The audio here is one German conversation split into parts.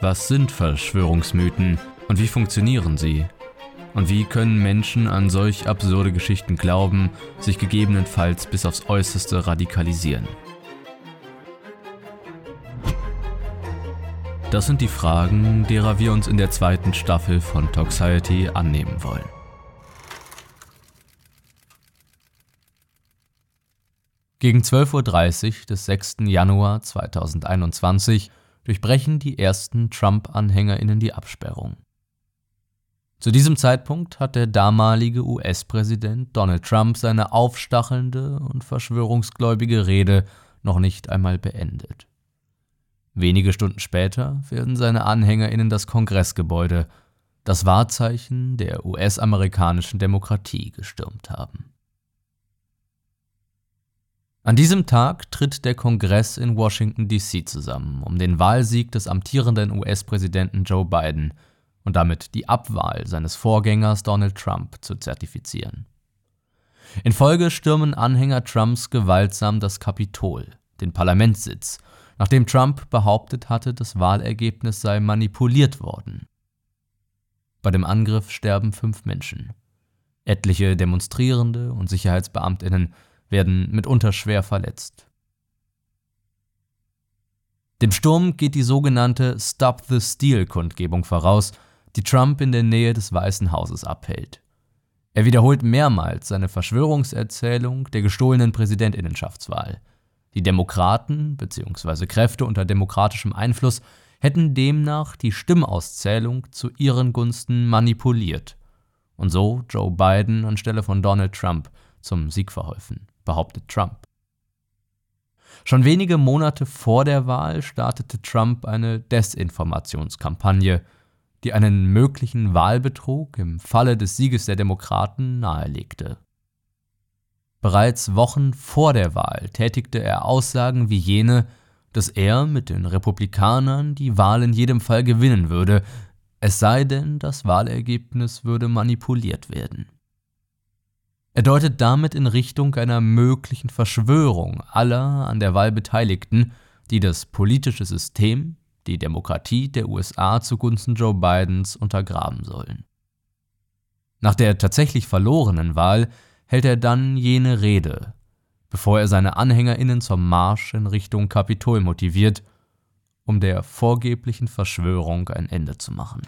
Was sind Verschwörungsmythen und wie funktionieren sie? Und wie können Menschen an solch absurde Geschichten glauben, sich gegebenenfalls bis aufs äußerste radikalisieren? Das sind die Fragen, derer wir uns in der zweiten Staffel von Toxiety annehmen wollen. Gegen 12.30 Uhr des 6. Januar 2021 durchbrechen die ersten Trump-AnhängerInnen die Absperrung. Zu diesem Zeitpunkt hat der damalige US-Präsident Donald Trump seine aufstachelnde und verschwörungsgläubige Rede noch nicht einmal beendet. Wenige Stunden später werden seine AnhängerInnen das Kongressgebäude, das Wahrzeichen der US-amerikanischen Demokratie, gestürmt haben. An diesem Tag tritt der Kongress in Washington, D.C. zusammen, um den Wahlsieg des amtierenden US-Präsidenten Joe Biden und damit die Abwahl seines Vorgängers Donald Trump zu zertifizieren. In Folge stürmen Anhänger Trumps gewaltsam das Kapitol, den Parlamentssitz, nachdem Trump behauptet hatte, das Wahlergebnis sei manipuliert worden. Bei dem Angriff sterben fünf Menschen. Etliche Demonstrierende und Sicherheitsbeamtinnen werden mitunter schwer verletzt. Dem Sturm geht die sogenannte Stop the Steal Kundgebung voraus, die Trump in der Nähe des Weißen Hauses abhält. Er wiederholt mehrmals seine Verschwörungserzählung der gestohlenen Präsidentinnenschaftswahl. Die Demokraten bzw. Kräfte unter demokratischem Einfluss hätten demnach die Stimmauszählung zu ihren Gunsten manipuliert und so Joe Biden anstelle von Donald Trump zum Sieg verholfen, behauptet Trump. Schon wenige Monate vor der Wahl startete Trump eine Desinformationskampagne, die einen möglichen Wahlbetrug im Falle des Sieges der Demokraten nahelegte. Bereits Wochen vor der Wahl tätigte er Aussagen wie jene, dass er mit den Republikanern die Wahl in jedem Fall gewinnen würde, es sei denn, das Wahlergebnis würde manipuliert werden. Er deutet damit in Richtung einer möglichen Verschwörung aller an der Wahl Beteiligten, die das politische System, die Demokratie der USA zugunsten Joe Bidens untergraben sollen. Nach der tatsächlich verlorenen Wahl hält er dann jene Rede, bevor er seine AnhängerInnen zum Marsch in Richtung Kapitol motiviert, um der vorgeblichen Verschwörung ein Ende zu machen.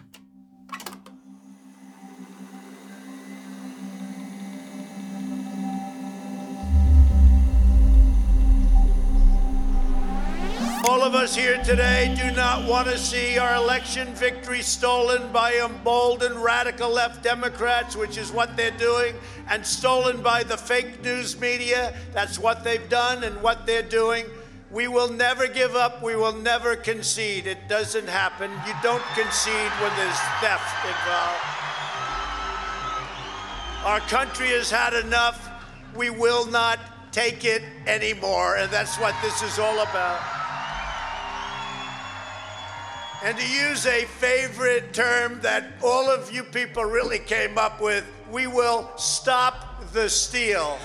All of us here today do not want to see our election victory stolen by emboldened radical left Democrats, which is what they're doing, and stolen by the fake news media. That's what they've done and what they're doing. We will never give up. We will never concede. It doesn't happen. You don't concede when there's theft involved. Our country has had enough. We will not take it anymore. And that's what this is all about. And to use a favorite term that all of you people really came up with, we will stop the steal.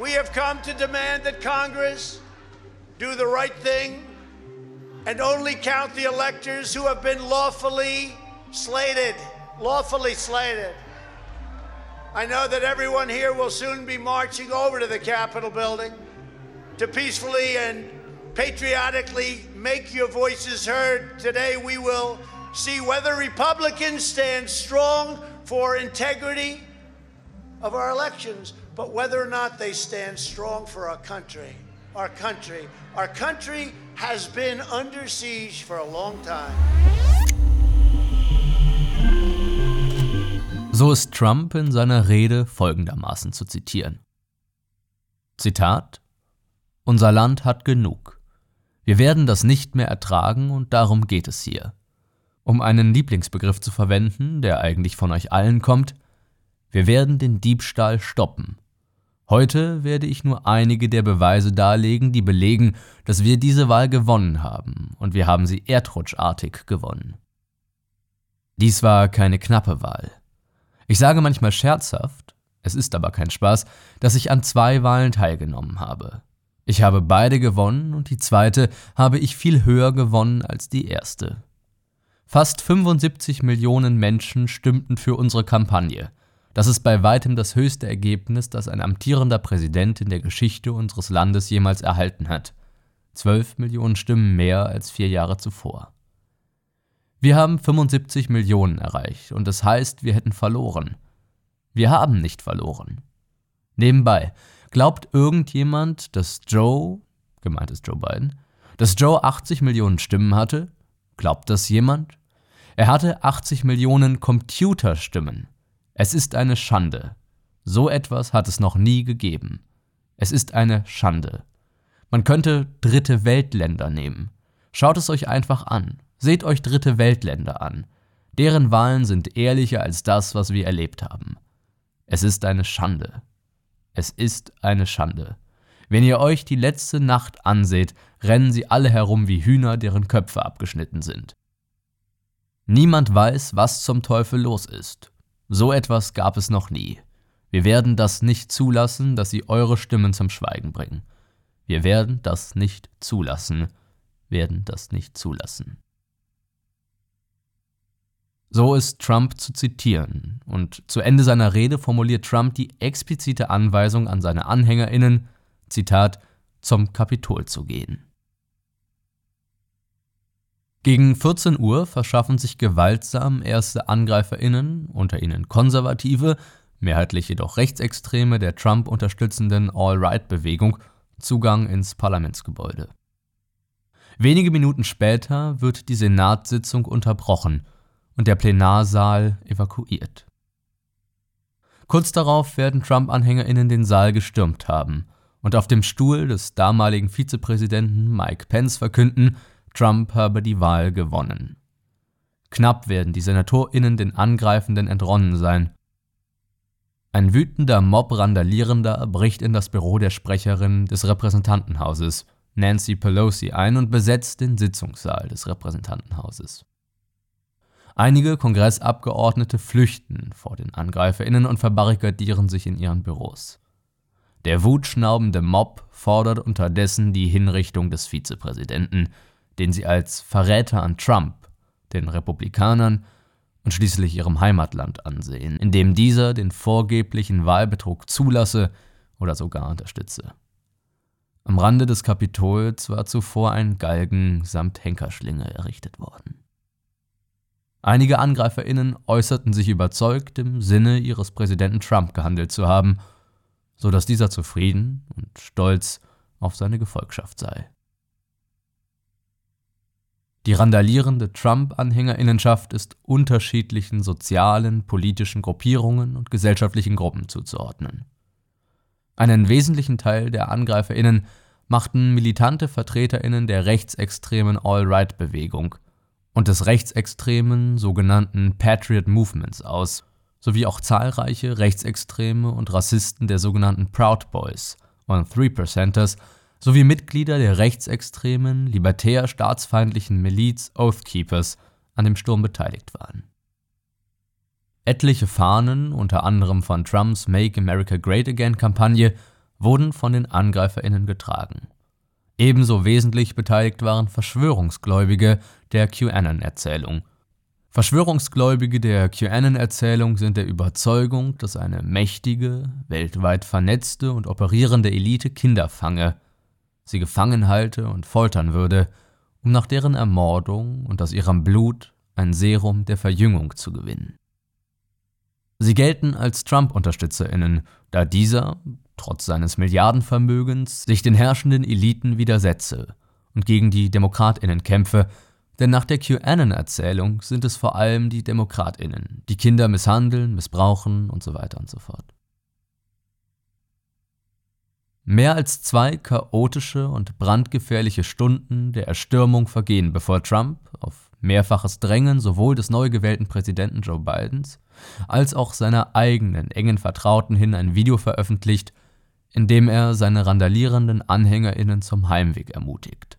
We have come to demand that Congress do the right thing and only count the electors who have been lawfully slated. Lawfully slated. I know that everyone here will soon be marching over to the Capitol building to peacefully and patriotically make your voices heard. Today we will see whether Republicans stand strong for integrity of our elections, but whether or not they stand strong for our country. Our country. Our country has been under siege for a long time. So ist Trump in seiner Rede folgendermaßen zu zitieren. Zitat Unser Land hat genug. Wir werden das nicht mehr ertragen und darum geht es hier. Um einen Lieblingsbegriff zu verwenden, der eigentlich von euch allen kommt, wir werden den Diebstahl stoppen. Heute werde ich nur einige der Beweise darlegen, die belegen, dass wir diese Wahl gewonnen haben, und wir haben sie erdrutschartig gewonnen. Dies war keine knappe Wahl. Ich sage manchmal scherzhaft, es ist aber kein Spaß, dass ich an zwei Wahlen teilgenommen habe. Ich habe beide gewonnen und die zweite habe ich viel höher gewonnen als die erste. Fast 75 Millionen Menschen stimmten für unsere Kampagne. Das ist bei weitem das höchste Ergebnis, das ein amtierender Präsident in der Geschichte unseres Landes jemals erhalten hat. 12 Millionen Stimmen mehr als vier Jahre zuvor. Wir haben 75 Millionen erreicht und das heißt, wir hätten verloren. Wir haben nicht verloren. Nebenbei, Glaubt irgendjemand, dass Joe, gemeint ist Joe Biden, dass Joe 80 Millionen Stimmen hatte? Glaubt das jemand? Er hatte 80 Millionen Computerstimmen. Es ist eine Schande. So etwas hat es noch nie gegeben. Es ist eine Schande. Man könnte dritte Weltländer nehmen. Schaut es euch einfach an. Seht euch dritte Weltländer an. Deren Wahlen sind ehrlicher als das, was wir erlebt haben. Es ist eine Schande. Es ist eine Schande. Wenn ihr euch die letzte Nacht anseht, rennen sie alle herum wie Hühner, deren Köpfe abgeschnitten sind. Niemand weiß, was zum Teufel los ist. So etwas gab es noch nie. Wir werden das nicht zulassen, dass sie eure Stimmen zum Schweigen bringen. Wir werden das nicht zulassen, werden das nicht zulassen. So ist Trump zu zitieren, und zu Ende seiner Rede formuliert Trump die explizite Anweisung an seine Anhängerinnen, Zitat, zum Kapitol zu gehen. Gegen 14 Uhr verschaffen sich gewaltsam erste Angreiferinnen, unter ihnen Konservative, mehrheitlich jedoch Rechtsextreme der Trump unterstützenden All-Right-Bewegung, Zugang ins Parlamentsgebäude. Wenige Minuten später wird die Senatssitzung unterbrochen und der Plenarsaal evakuiert. Kurz darauf werden Trump-AnhängerInnen den Saal gestürmt haben und auf dem Stuhl des damaligen Vizepräsidenten Mike Pence verkünden, Trump habe die Wahl gewonnen. Knapp werden die SenatorInnen den Angreifenden entronnen sein. Ein wütender Mob Randalierender bricht in das Büro der Sprecherin des Repräsentantenhauses, Nancy Pelosi, ein und besetzt den Sitzungssaal des Repräsentantenhauses. Einige Kongressabgeordnete flüchten vor den AngreiferInnen und verbarrikadieren sich in ihren Büros. Der wutschnaubende Mob fordert unterdessen die Hinrichtung des Vizepräsidenten, den sie als Verräter an Trump, den Republikanern und schließlich ihrem Heimatland ansehen, indem dieser den vorgeblichen Wahlbetrug zulasse oder sogar unterstütze. Am Rande des Kapitols war zuvor ein Galgen samt Henkerschlinge errichtet worden. Einige AngreiferInnen äußerten sich überzeugt, im Sinne ihres Präsidenten Trump gehandelt zu haben, so dass dieser zufrieden und stolz auf seine Gefolgschaft sei. Die randalierende Trump-Anhängerinnenschaft ist unterschiedlichen sozialen, politischen Gruppierungen und gesellschaftlichen Gruppen zuzuordnen. Einen wesentlichen Teil der AngreiferInnen machten militante VertreterInnen der rechtsextremen All-Right-Bewegung – und des rechtsextremen sogenannten Patriot Movements aus, sowie auch zahlreiche Rechtsextreme und Rassisten der sogenannten Proud Boys und Three Percenters sowie Mitglieder der rechtsextremen, libertär-staatsfeindlichen Miliz Oath Keepers an dem Sturm beteiligt waren. Etliche Fahnen, unter anderem von Trumps Make America Great Again Kampagne, wurden von den AngreiferInnen getragen. Ebenso wesentlich beteiligt waren Verschwörungsgläubige der QAnon-Erzählung. Verschwörungsgläubige der QAnon-Erzählung sind der Überzeugung, dass eine mächtige, weltweit vernetzte und operierende Elite Kinder fange, sie gefangen halte und foltern würde, um nach deren Ermordung und aus ihrem Blut ein Serum der Verjüngung zu gewinnen. Sie gelten als Trump-UnterstützerInnen, da dieser, trotz seines Milliardenvermögens, sich den herrschenden Eliten widersetze und gegen die DemokratInnen kämpfe, denn nach der QAnon-Erzählung sind es vor allem die DemokratInnen, die Kinder misshandeln, missbrauchen und so weiter und so fort. Mehr als zwei chaotische und brandgefährliche Stunden der Erstürmung vergehen, bevor Trump auf mehrfaches Drängen sowohl des neu gewählten Präsidenten Joe Bidens als auch seiner eigenen engen Vertrauten hin ein Video veröffentlicht, in dem er seine randalierenden AnhängerInnen zum Heimweg ermutigt.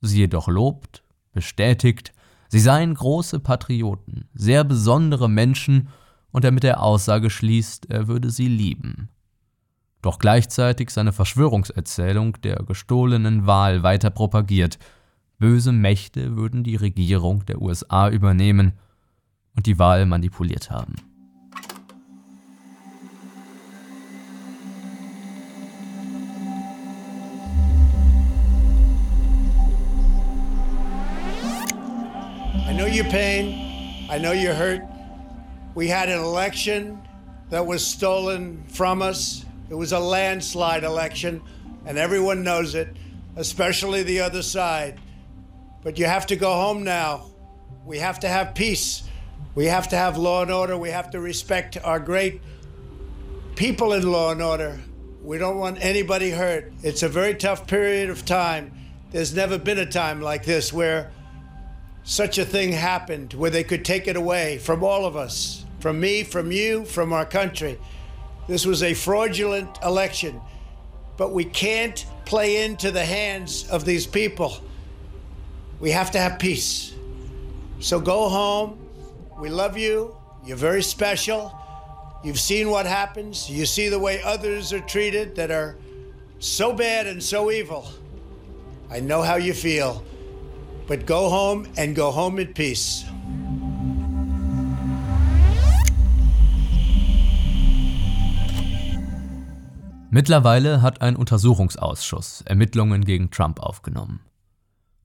Sie jedoch lobt, bestätigt, sie seien große Patrioten, sehr besondere Menschen und er mit der Aussage schließt, er würde sie lieben doch gleichzeitig seine Verschwörungserzählung der gestohlenen Wahl weiter propagiert. Böse Mächte würden die Regierung der USA übernehmen und die Wahl manipuliert haben. I know your pain. I know you're hurt. We had an election that was stolen from us. It was a landslide election, and everyone knows it, especially the other side. But you have to go home now. We have to have peace. We have to have law and order. We have to respect our great people in law and order. We don't want anybody hurt. It's a very tough period of time. There's never been a time like this where such a thing happened, where they could take it away from all of us, from me, from you, from our country. This was a fraudulent election, but we can't play into the hands of these people. We have to have peace. So go home. We love you. You're very special. You've seen what happens. You see the way others are treated that are so bad and so evil. I know how you feel. But go home and go home in peace. Mittlerweile hat ein Untersuchungsausschuss Ermittlungen gegen Trump aufgenommen.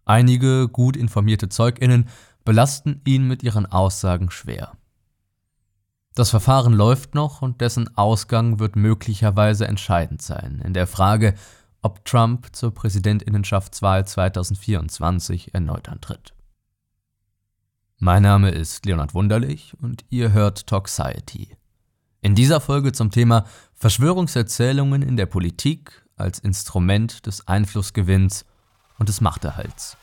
Einige gut informierte Zeuginnen belasten ihn mit ihren Aussagen schwer. Das Verfahren läuft noch und dessen Ausgang wird möglicherweise entscheidend sein in der Frage, ob Trump zur Präsidentinnenschaftswahl 2024 erneut antritt. Mein Name ist Leonard Wunderlich und ihr hört Toxiety. In dieser Folge zum Thema Verschwörungserzählungen in der Politik als Instrument des Einflussgewinns und des Machterhalts.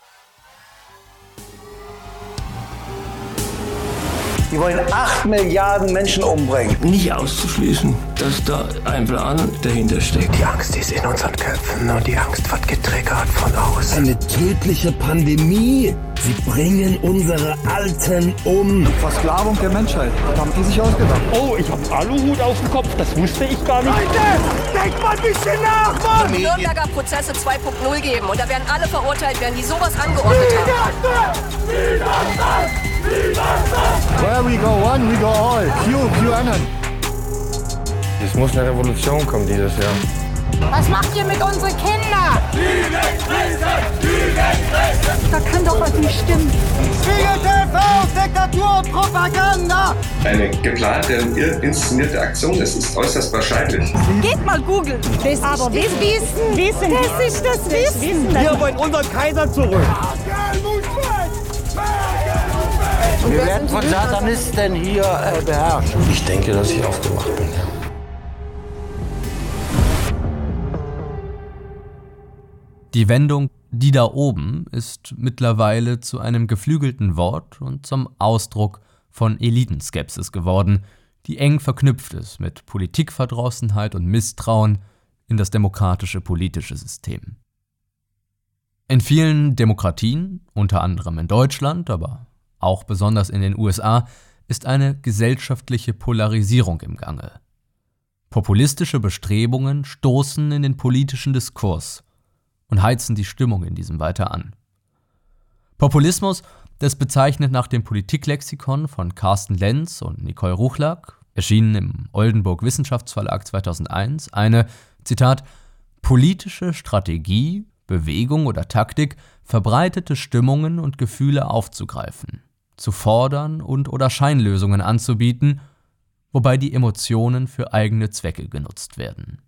Die wollen 8 Milliarden Menschen umbringen. Nicht auszuschließen, dass da ein Plan dahinter steckt. Die Angst ist in unseren Köpfen und die Angst wird getriggert von außen. Eine tödliche Pandemie. Sie bringen unsere Alten um. Versklavung der Menschheit. Das haben die sich ausgedacht. Oh, ich habe Aluhut auf dem Kopf. Das wusste ich gar nicht. Leute, denkt mal ein bisschen nach, Mann! Nürnberger Prozesse 2.0 geben und da werden alle verurteilt werden, die sowas angeordnet haben. Where we go one, we go all. Q, QAnon. Es muss eine Revolution kommen dieses Jahr. Was macht ihr mit unseren Kindern? Da kann doch was nicht stimmen. Spiegel TV, Diktatur und Propaganda! Eine geplante, inszenierte Aktion. Es ist äußerst wahrscheinlich. Geht mal googeln. Das Aber das Wissen. Wissen. Das ist das Wissen. Wir wollen unseren Kaiser zurück. Wir werden von Satanisten hier äh, beherrscht. Ich denke, dass ich aufgewacht bin. Die Wendung die da oben ist mittlerweile zu einem geflügelten Wort und zum Ausdruck von Elitenskepsis geworden, die eng verknüpft ist mit Politikverdrossenheit und Misstrauen in das demokratische politische System. In vielen Demokratien, unter anderem in Deutschland, aber auch besonders in den USA, ist eine gesellschaftliche Polarisierung im Gange. Populistische Bestrebungen stoßen in den politischen Diskurs und heizen die Stimmung in diesem weiter an. Populismus, das bezeichnet nach dem Politiklexikon von Carsten Lenz und Nicole Ruchlack, erschienen im Oldenburg Wissenschaftsverlag 2001, eine, Zitat, politische Strategie, Bewegung oder Taktik, verbreitete Stimmungen und Gefühle aufzugreifen, zu fordern und oder Scheinlösungen anzubieten, wobei die Emotionen für eigene Zwecke genutzt werden.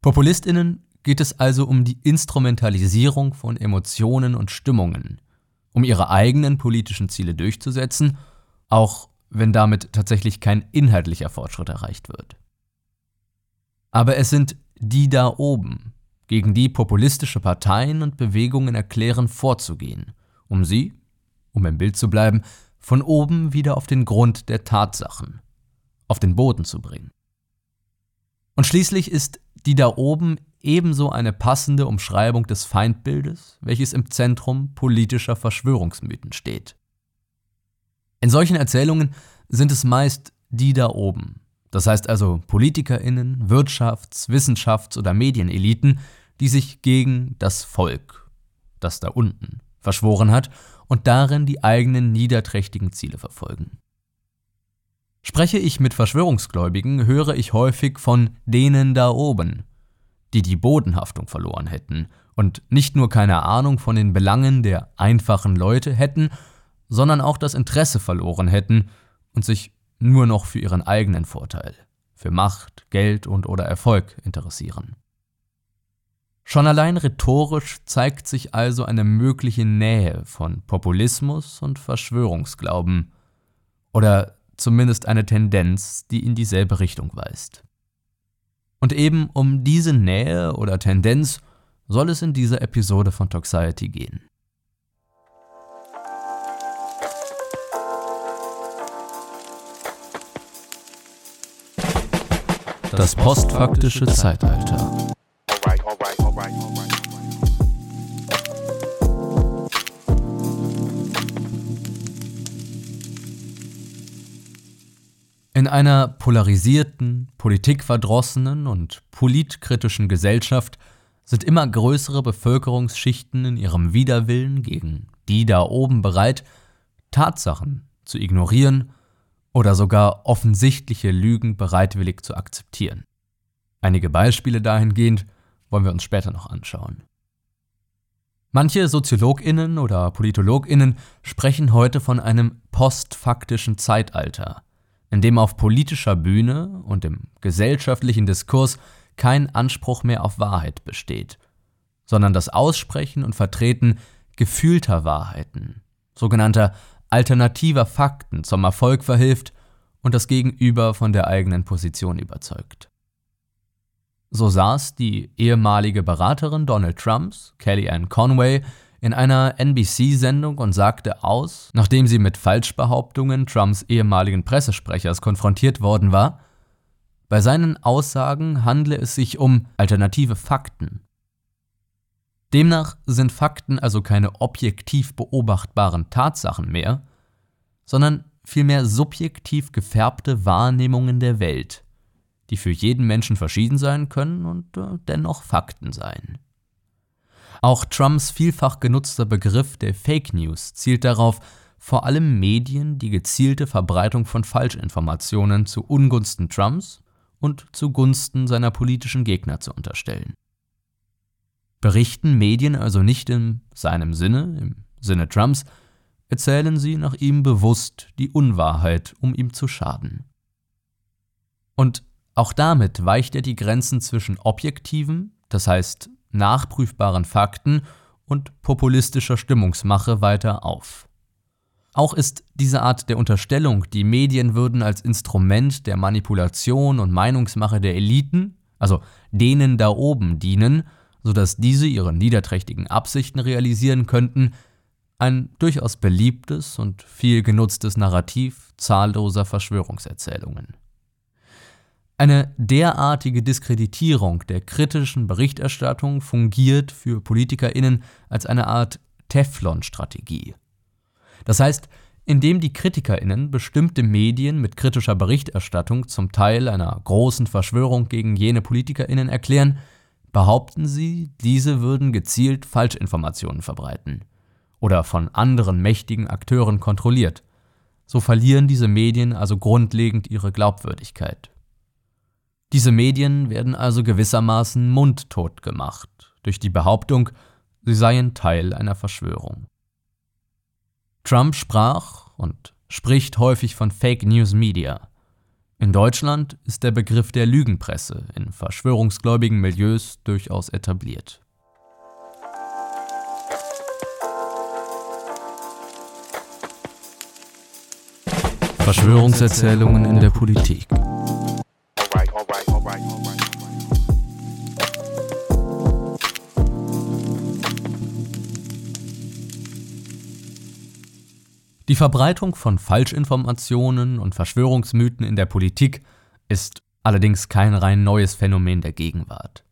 Populistinnen geht es also um die Instrumentalisierung von Emotionen und Stimmungen, um ihre eigenen politischen Ziele durchzusetzen, auch wenn damit tatsächlich kein inhaltlicher Fortschritt erreicht wird. Aber es sind die da oben, gegen die populistische Parteien und Bewegungen erklären vorzugehen, um sie, um im Bild zu bleiben, von oben wieder auf den Grund der Tatsachen, auf den Boden zu bringen. Und schließlich ist die da oben ebenso eine passende Umschreibung des Feindbildes, welches im Zentrum politischer Verschwörungsmythen steht. In solchen Erzählungen sind es meist die da oben, das heißt also Politikerinnen, Wirtschafts-, Wissenschafts- oder Medieneliten, die sich gegen das Volk, das da unten, verschworen hat und darin die eigenen niederträchtigen Ziele verfolgen. Spreche ich mit Verschwörungsgläubigen, höre ich häufig von denen da oben, die die Bodenhaftung verloren hätten und nicht nur keine Ahnung von den Belangen der einfachen Leute hätten, sondern auch das Interesse verloren hätten und sich nur noch für ihren eigenen Vorteil, für Macht, Geld und oder Erfolg interessieren. Schon allein rhetorisch zeigt sich also eine mögliche Nähe von Populismus und Verschwörungsglauben oder zumindest eine Tendenz, die in dieselbe Richtung weist. Und eben um diese Nähe oder Tendenz soll es in dieser Episode von Toxiety gehen. Das postfaktische Zeitalter. In einer polarisierten, politikverdrossenen und politkritischen Gesellschaft sind immer größere Bevölkerungsschichten in ihrem Widerwillen gegen die da oben bereit, Tatsachen zu ignorieren oder sogar offensichtliche Lügen bereitwillig zu akzeptieren. Einige Beispiele dahingehend wollen wir uns später noch anschauen. Manche Soziologinnen oder Politologinnen sprechen heute von einem postfaktischen Zeitalter, in dem auf politischer Bühne und im gesellschaftlichen Diskurs kein Anspruch mehr auf Wahrheit besteht, sondern das Aussprechen und Vertreten gefühlter Wahrheiten, sogenannter alternativer Fakten zum Erfolg verhilft und das Gegenüber von der eigenen Position überzeugt. So saß die ehemalige Beraterin Donald Trumps, Kellyanne Conway, in einer NBC-Sendung und sagte aus, nachdem sie mit Falschbehauptungen Trumps ehemaligen Pressesprechers konfrontiert worden war, bei seinen Aussagen handle es sich um alternative Fakten. Demnach sind Fakten also keine objektiv beobachtbaren Tatsachen mehr, sondern vielmehr subjektiv gefärbte Wahrnehmungen der Welt, die für jeden Menschen verschieden sein können und äh, dennoch Fakten seien. Auch Trumps vielfach genutzter Begriff der Fake News zielt darauf, vor allem Medien die gezielte Verbreitung von Falschinformationen zu Ungunsten Trumps und zugunsten seiner politischen Gegner zu unterstellen. Berichten Medien also nicht in seinem Sinne, im Sinne Trumps, erzählen sie nach ihm bewusst die Unwahrheit, um ihm zu schaden. Und auch damit weicht er die Grenzen zwischen objektiven, das heißt nachprüfbaren Fakten und populistischer Stimmungsmache weiter auf. Auch ist diese Art der Unterstellung, die Medien würden als Instrument der Manipulation und Meinungsmache der Eliten, also denen da oben dienen, sodass diese ihre niederträchtigen Absichten realisieren könnten, ein durchaus beliebtes und viel genutztes Narrativ zahlloser Verschwörungserzählungen. Eine derartige Diskreditierung der kritischen Berichterstattung fungiert für Politikerinnen als eine Art Teflon-Strategie. Das heißt, indem die Kritikerinnen bestimmte Medien mit kritischer Berichterstattung zum Teil einer großen Verschwörung gegen jene Politikerinnen erklären, behaupten sie, diese würden gezielt Falschinformationen verbreiten oder von anderen mächtigen Akteuren kontrolliert. So verlieren diese Medien also grundlegend ihre Glaubwürdigkeit. Diese Medien werden also gewissermaßen mundtot gemacht durch die Behauptung, sie seien Teil einer Verschwörung. Trump sprach und spricht häufig von Fake News Media. In Deutschland ist der Begriff der Lügenpresse in verschwörungsgläubigen Milieus durchaus etabliert. Verschwörungserzählungen in der Politik. Die Verbreitung von Falschinformationen und Verschwörungsmythen in der Politik ist allerdings kein rein neues Phänomen der Gegenwart.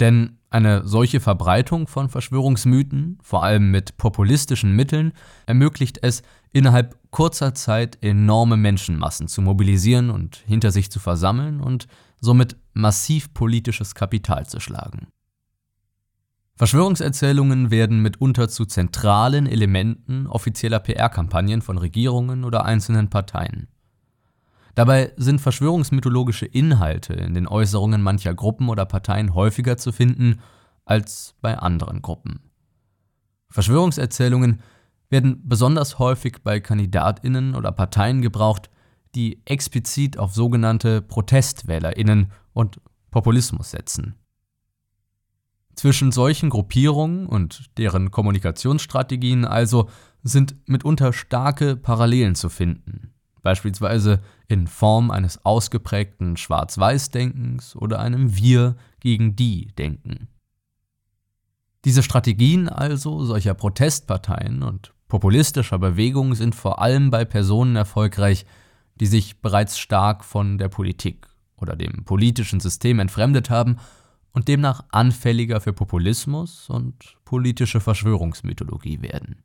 Denn eine solche Verbreitung von Verschwörungsmythen, vor allem mit populistischen Mitteln, ermöglicht es, innerhalb kurzer Zeit enorme Menschenmassen zu mobilisieren und hinter sich zu versammeln und somit massiv politisches Kapital zu schlagen. Verschwörungserzählungen werden mitunter zu zentralen Elementen offizieller PR-Kampagnen von Regierungen oder einzelnen Parteien. Dabei sind verschwörungsmythologische Inhalte in den Äußerungen mancher Gruppen oder Parteien häufiger zu finden als bei anderen Gruppen. Verschwörungserzählungen werden besonders häufig bei Kandidatinnen oder Parteien gebraucht, die explizit auf sogenannte Protestwählerinnen und Populismus setzen. Zwischen solchen Gruppierungen und deren Kommunikationsstrategien also sind mitunter starke Parallelen zu finden, beispielsweise in Form eines ausgeprägten Schwarz-Weiß-Denkens oder einem Wir gegen die Denken. Diese Strategien also solcher Protestparteien und populistischer Bewegungen sind vor allem bei Personen erfolgreich, die sich bereits stark von der Politik oder dem politischen System entfremdet haben und demnach anfälliger für Populismus und politische Verschwörungsmythologie werden.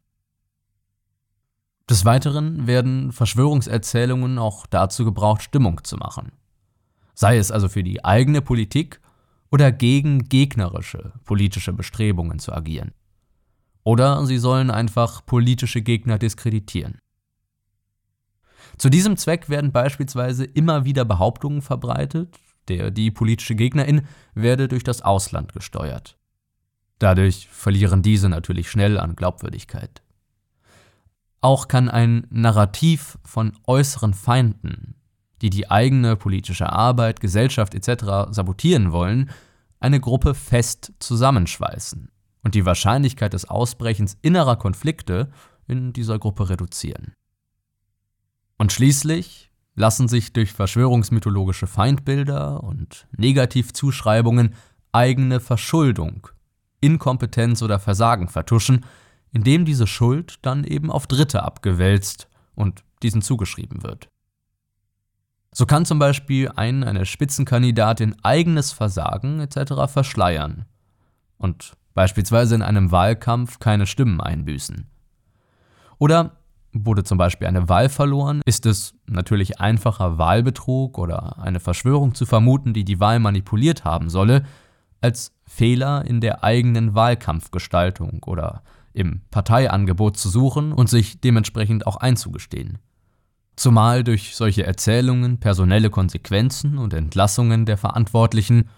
Des Weiteren werden Verschwörungserzählungen auch dazu gebraucht, Stimmung zu machen. Sei es also für die eigene Politik oder gegen gegnerische politische Bestrebungen zu agieren. Oder sie sollen einfach politische Gegner diskreditieren. Zu diesem Zweck werden beispielsweise immer wieder Behauptungen verbreitet, der die politische Gegnerin werde durch das Ausland gesteuert. Dadurch verlieren diese natürlich schnell an Glaubwürdigkeit. Auch kann ein Narrativ von äußeren Feinden, die die eigene politische Arbeit, Gesellschaft etc. sabotieren wollen, eine Gruppe fest zusammenschweißen und die Wahrscheinlichkeit des Ausbrechens innerer Konflikte in dieser Gruppe reduzieren. Und schließlich lassen sich durch verschwörungsmythologische Feindbilder und Negativzuschreibungen eigene Verschuldung, Inkompetenz oder Versagen vertuschen, indem diese Schuld dann eben auf Dritte abgewälzt und diesen zugeschrieben wird. So kann zum Beispiel ein eine Spitzenkandidatin eigenes Versagen etc. verschleiern und beispielsweise in einem Wahlkampf keine Stimmen einbüßen. Oder Wurde zum Beispiel eine Wahl verloren, ist es natürlich einfacher, Wahlbetrug oder eine Verschwörung zu vermuten, die die Wahl manipuliert haben solle, als Fehler in der eigenen Wahlkampfgestaltung oder im Parteiangebot zu suchen und sich dementsprechend auch einzugestehen. Zumal durch solche Erzählungen personelle Konsequenzen und Entlassungen der Verantwortlichen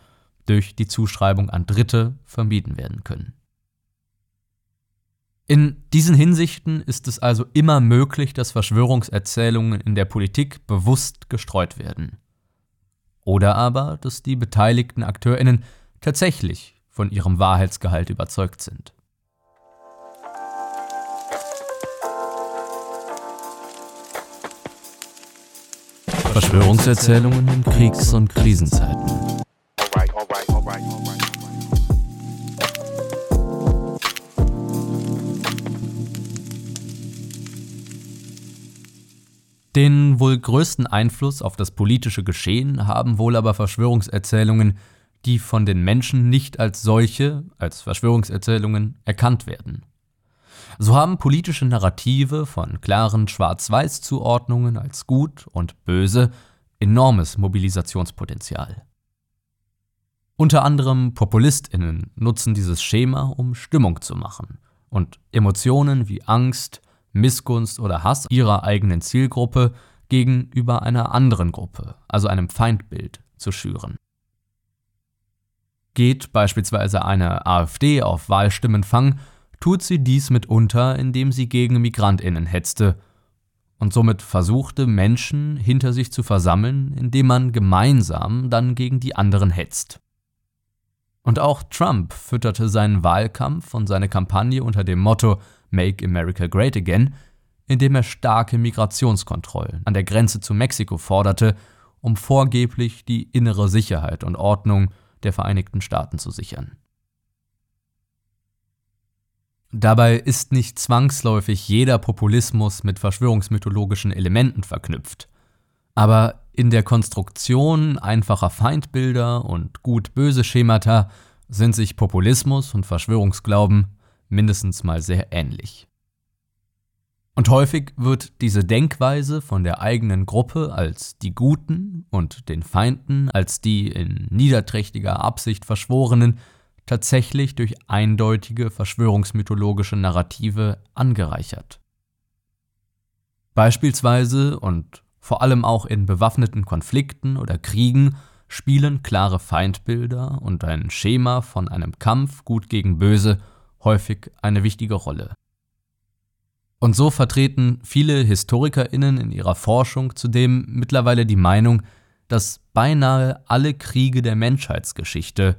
durch die Zuschreibung an Dritte vermieden werden können. In diesen Hinsichten ist es also immer möglich, dass Verschwörungserzählungen in der Politik bewusst gestreut werden. Oder aber, dass die beteiligten Akteurinnen tatsächlich von ihrem Wahrheitsgehalt überzeugt sind. Verschwörungserzählungen in Kriegs- und Krisenzeiten. Den wohl größten Einfluss auf das politische Geschehen haben wohl aber Verschwörungserzählungen, die von den Menschen nicht als solche, als Verschwörungserzählungen erkannt werden. So haben politische Narrative von klaren Schwarz-Weiß-Zuordnungen als gut und böse enormes Mobilisationspotenzial. Unter anderem PopulistInnen nutzen dieses Schema, um Stimmung zu machen und Emotionen wie Angst, Missgunst oder Hass ihrer eigenen Zielgruppe gegenüber einer anderen Gruppe, also einem Feindbild, zu schüren. Geht beispielsweise eine AfD auf Wahlstimmenfang, tut sie dies mitunter, indem sie gegen Migrantinnen hetzte und somit versuchte, Menschen hinter sich zu versammeln, indem man gemeinsam dann gegen die anderen hetzt. Und auch Trump fütterte seinen Wahlkampf und seine Kampagne unter dem Motto Make America Great Again, indem er starke Migrationskontrollen an der Grenze zu Mexiko forderte, um vorgeblich die innere Sicherheit und Ordnung der Vereinigten Staaten zu sichern. Dabei ist nicht zwangsläufig jeder Populismus mit verschwörungsmythologischen Elementen verknüpft. Aber in der Konstruktion einfacher Feindbilder und gut-böse Schemata sind sich Populismus und Verschwörungsglauben mindestens mal sehr ähnlich. Und häufig wird diese Denkweise von der eigenen Gruppe als die Guten und den Feinden als die in niederträchtiger Absicht Verschworenen tatsächlich durch eindeutige verschwörungsmythologische Narrative angereichert. Beispielsweise und vor allem auch in bewaffneten Konflikten oder Kriegen spielen klare Feindbilder und ein Schema von einem Kampf gut gegen böse häufig eine wichtige Rolle. Und so vertreten viele Historikerinnen in ihrer Forschung zudem mittlerweile die Meinung, dass beinahe alle Kriege der Menschheitsgeschichte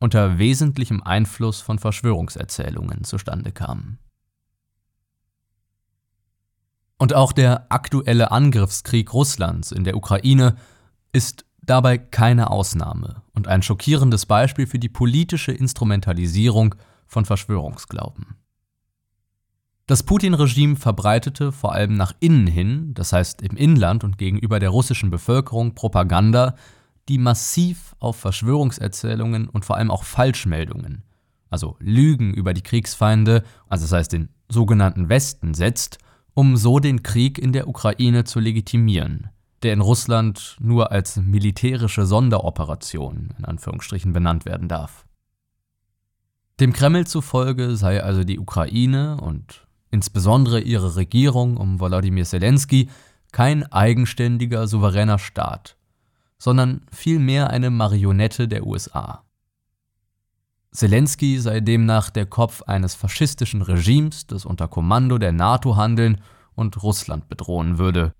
unter wesentlichem Einfluss von Verschwörungserzählungen zustande kamen. Und auch der aktuelle Angriffskrieg Russlands in der Ukraine ist dabei keine Ausnahme und ein schockierendes Beispiel für die politische Instrumentalisierung von Verschwörungsglauben. Das Putin-Regime verbreitete vor allem nach innen hin, das heißt im Inland und gegenüber der russischen Bevölkerung, Propaganda, die massiv auf Verschwörungserzählungen und vor allem auch Falschmeldungen, also Lügen über die Kriegsfeinde, also das heißt den sogenannten Westen, setzt, um so den Krieg in der Ukraine zu legitimieren, der in Russland nur als militärische Sonderoperation in Anführungsstrichen benannt werden darf. Dem Kreml zufolge sei also die Ukraine und insbesondere ihre Regierung um Wladimir Zelensky kein eigenständiger, souveräner Staat, sondern vielmehr eine Marionette der USA. Zelensky sei demnach der Kopf eines faschistischen Regimes, das unter Kommando der NATO handeln und Russland bedrohen würde,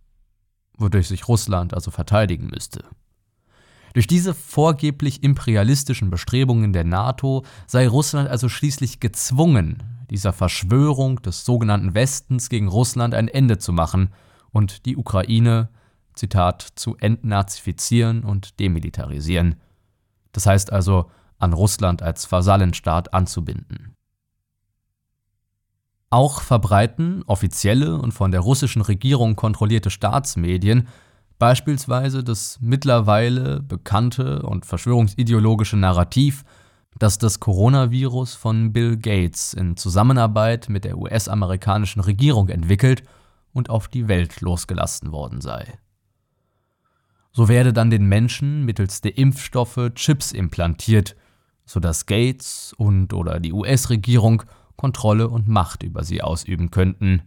wodurch sich Russland also verteidigen müsste. Durch diese vorgeblich imperialistischen Bestrebungen der NATO sei Russland also schließlich gezwungen, dieser Verschwörung des sogenannten Westens gegen Russland ein Ende zu machen und die Ukraine Zitat, zu entnazifizieren und demilitarisieren. Das heißt also, an Russland als Vasallenstaat anzubinden. Auch verbreiten offizielle und von der russischen Regierung kontrollierte Staatsmedien beispielsweise das mittlerweile bekannte und verschwörungsideologische Narrativ, dass das Coronavirus von Bill Gates in Zusammenarbeit mit der US-amerikanischen Regierung entwickelt und auf die Welt losgelassen worden sei. So werde dann den Menschen mittels der Impfstoffe Chips implantiert, sodass Gates und oder die US-Regierung Kontrolle und Macht über sie ausüben könnten.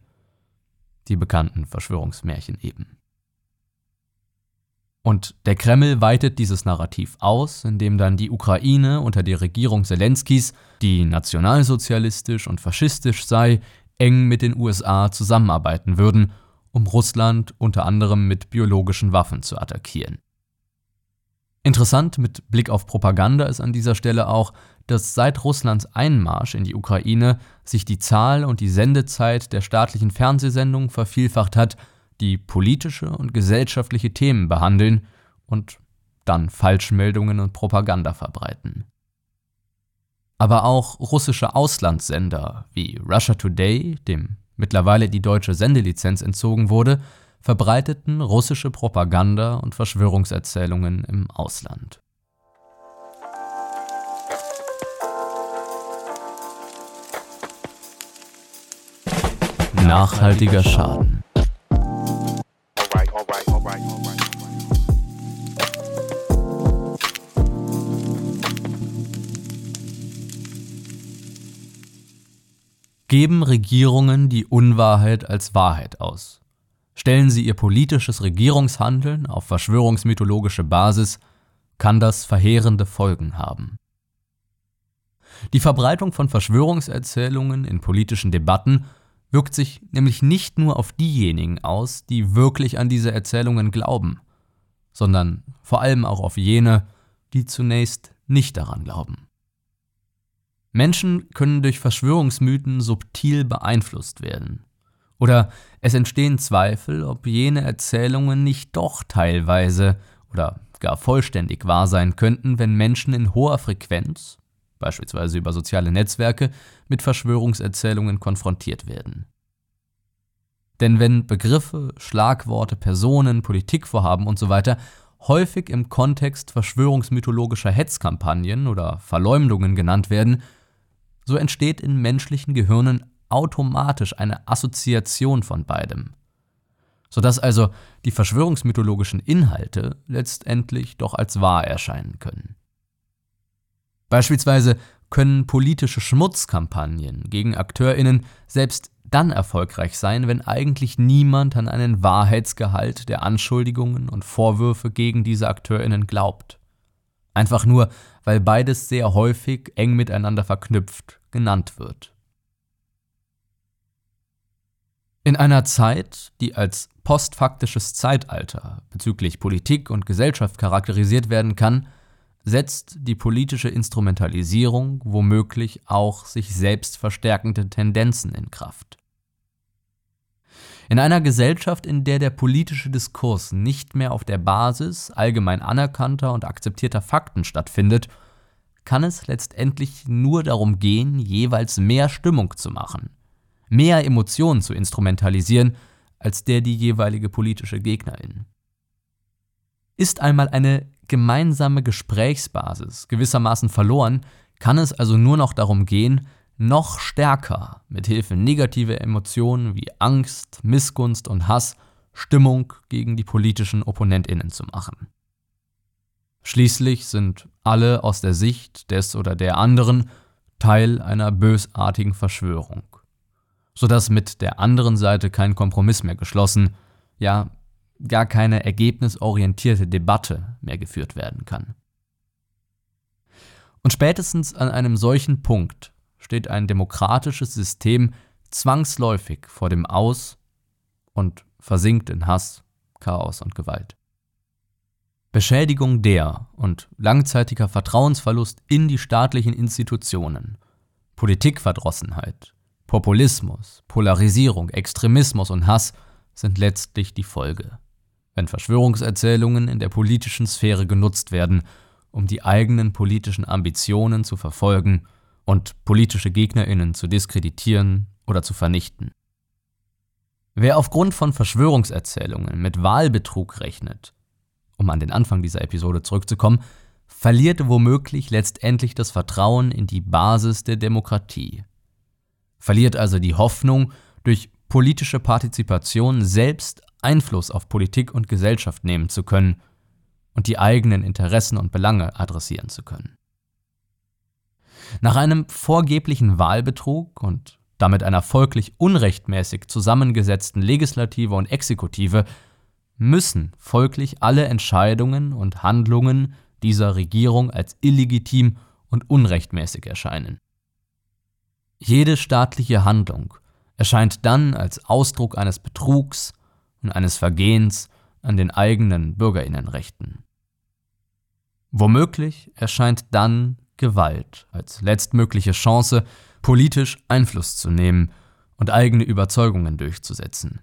Die bekannten Verschwörungsmärchen eben. Und der Kreml weitet dieses Narrativ aus, indem dann die Ukraine unter der Regierung Zelenskis, die nationalsozialistisch und faschistisch sei, eng mit den USA zusammenarbeiten würden um Russland unter anderem mit biologischen Waffen zu attackieren. Interessant mit Blick auf Propaganda ist an dieser Stelle auch, dass seit Russlands Einmarsch in die Ukraine sich die Zahl und die Sendezeit der staatlichen Fernsehsendungen vervielfacht hat, die politische und gesellschaftliche Themen behandeln und dann Falschmeldungen und Propaganda verbreiten. Aber auch russische Auslandssender wie Russia Today, dem mittlerweile die deutsche Sendelizenz entzogen wurde, verbreiteten russische Propaganda und Verschwörungserzählungen im Ausland. Nachhaltiger Schaden. Geben Regierungen die Unwahrheit als Wahrheit aus? Stellen sie ihr politisches Regierungshandeln auf verschwörungsmythologische Basis, kann das verheerende Folgen haben. Die Verbreitung von Verschwörungserzählungen in politischen Debatten wirkt sich nämlich nicht nur auf diejenigen aus, die wirklich an diese Erzählungen glauben, sondern vor allem auch auf jene, die zunächst nicht daran glauben. Menschen können durch Verschwörungsmythen subtil beeinflusst werden. Oder es entstehen Zweifel, ob jene Erzählungen nicht doch teilweise oder gar vollständig wahr sein könnten, wenn Menschen in hoher Frequenz, beispielsweise über soziale Netzwerke, mit Verschwörungserzählungen konfrontiert werden. Denn wenn Begriffe, Schlagworte, Personen, Politikvorhaben usw. So häufig im Kontext verschwörungsmythologischer Hetzkampagnen oder Verleumdungen genannt werden, so entsteht in menschlichen Gehirnen automatisch eine Assoziation von beidem. Sodass also die verschwörungsmythologischen Inhalte letztendlich doch als wahr erscheinen können. Beispielsweise können politische Schmutzkampagnen gegen Akteurinnen selbst dann erfolgreich sein, wenn eigentlich niemand an einen Wahrheitsgehalt der Anschuldigungen und Vorwürfe gegen diese Akteurinnen glaubt. Einfach nur, weil beides sehr häufig eng miteinander verknüpft genannt wird. In einer Zeit, die als postfaktisches Zeitalter bezüglich Politik und Gesellschaft charakterisiert werden kann, setzt die politische Instrumentalisierung womöglich auch sich selbst verstärkende Tendenzen in Kraft. In einer Gesellschaft, in der der politische Diskurs nicht mehr auf der Basis allgemein anerkannter und akzeptierter Fakten stattfindet, kann es letztendlich nur darum gehen, jeweils mehr Stimmung zu machen, mehr Emotionen zu instrumentalisieren, als der die jeweilige politische Gegnerin. Ist einmal eine gemeinsame Gesprächsbasis gewissermaßen verloren, kann es also nur noch darum gehen, noch stärker mit Hilfe negativer Emotionen wie Angst, Missgunst und Hass Stimmung gegen die politischen Opponentinnen zu machen. Schließlich sind alle aus der Sicht des oder der anderen Teil einer bösartigen Verschwörung, sodass mit der anderen Seite kein Kompromiss mehr geschlossen, ja gar keine ergebnisorientierte Debatte mehr geführt werden kann. Und spätestens an einem solchen Punkt steht ein demokratisches System zwangsläufig vor dem Aus und versinkt in Hass, Chaos und Gewalt. Beschädigung der und langzeitiger Vertrauensverlust in die staatlichen Institutionen, Politikverdrossenheit, Populismus, Polarisierung, Extremismus und Hass sind letztlich die Folge, wenn Verschwörungserzählungen in der politischen Sphäre genutzt werden, um die eigenen politischen Ambitionen zu verfolgen und politische Gegnerinnen zu diskreditieren oder zu vernichten. Wer aufgrund von Verschwörungserzählungen mit Wahlbetrug rechnet, um an den Anfang dieser Episode zurückzukommen, verliert womöglich letztendlich das Vertrauen in die Basis der Demokratie. Verliert also die Hoffnung, durch politische Partizipation selbst Einfluss auf Politik und Gesellschaft nehmen zu können und die eigenen Interessen und Belange adressieren zu können. Nach einem vorgeblichen Wahlbetrug und damit einer folglich unrechtmäßig zusammengesetzten Legislative und Exekutive müssen folglich alle Entscheidungen und Handlungen dieser Regierung als illegitim und unrechtmäßig erscheinen. Jede staatliche Handlung erscheint dann als Ausdruck eines Betrugs und eines Vergehens an den eigenen Bürgerinnenrechten. Womöglich erscheint dann Gewalt als letztmögliche Chance, politisch Einfluss zu nehmen und eigene Überzeugungen durchzusetzen.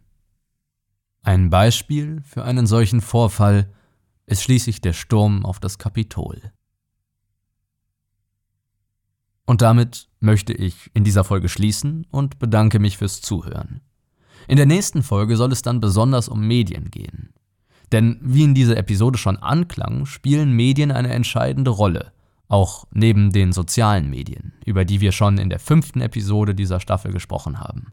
Ein Beispiel für einen solchen Vorfall ist schließlich der Sturm auf das Kapitol. Und damit möchte ich in dieser Folge schließen und bedanke mich fürs Zuhören. In der nächsten Folge soll es dann besonders um Medien gehen. Denn wie in dieser Episode schon anklang, spielen Medien eine entscheidende Rolle, auch neben den sozialen Medien, über die wir schon in der fünften Episode dieser Staffel gesprochen haben.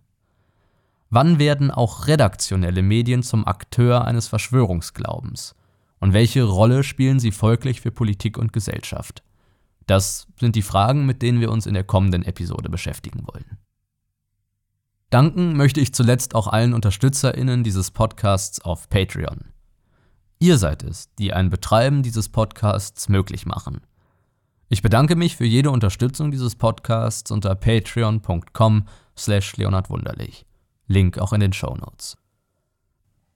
Wann werden auch redaktionelle Medien zum Akteur eines Verschwörungsglaubens? Und welche Rolle spielen sie folglich für Politik und Gesellschaft? Das sind die Fragen, mit denen wir uns in der kommenden Episode beschäftigen wollen. Danken möchte ich zuletzt auch allen UnterstützerInnen dieses Podcasts auf Patreon. Ihr seid es, die ein Betreiben dieses Podcasts möglich machen. Ich bedanke mich für jede Unterstützung dieses Podcasts unter patreon.com slash leonardwunderlich. Link auch in den Show Notes.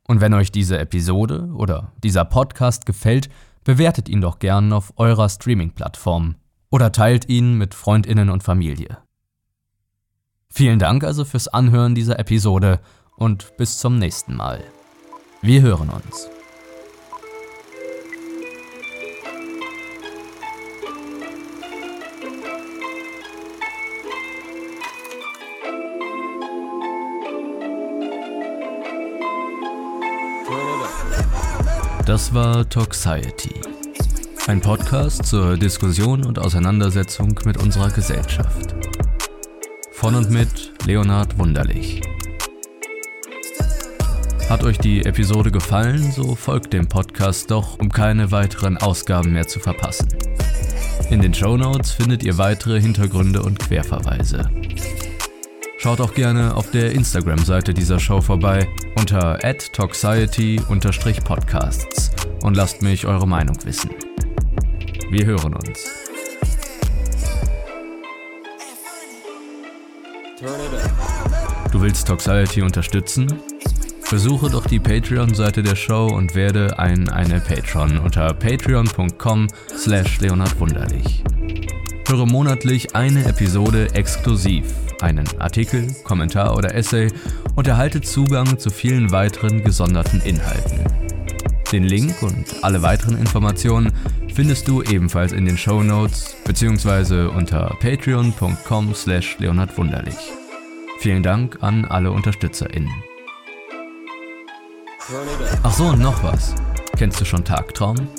Und wenn euch diese Episode oder dieser Podcast gefällt, bewertet ihn doch gern auf eurer Streaming-Plattform oder teilt ihn mit Freundinnen und Familie. Vielen Dank also fürs Anhören dieser Episode und bis zum nächsten Mal. Wir hören uns. Das war Toxiety. Ein Podcast zur Diskussion und Auseinandersetzung mit unserer Gesellschaft. Von und mit Leonhard Wunderlich. Hat euch die Episode gefallen, so folgt dem Podcast doch, um keine weiteren Ausgaben mehr zu verpassen. In den Show Notes findet ihr weitere Hintergründe und Querverweise. Schaut auch gerne auf der Instagram-Seite dieser Show vorbei unter toxiety-podcasts und lasst mich eure Meinung wissen. Wir hören uns. Du willst Toxiety unterstützen? Besuche doch die Patreon-Seite der Show und werde ein eine Patron unter patreon.com slash leonardwunderlich. Höre monatlich eine Episode exklusiv einen Artikel, Kommentar oder Essay und erhalte Zugang zu vielen weiteren gesonderten Inhalten. Den Link und alle weiteren Informationen findest du ebenfalls in den Show Notes bzw. unter patreon.com slash leonardwunderlich. Vielen Dank an alle UnterstützerInnen. Ach so, und noch was. Kennst du schon Tagtraum?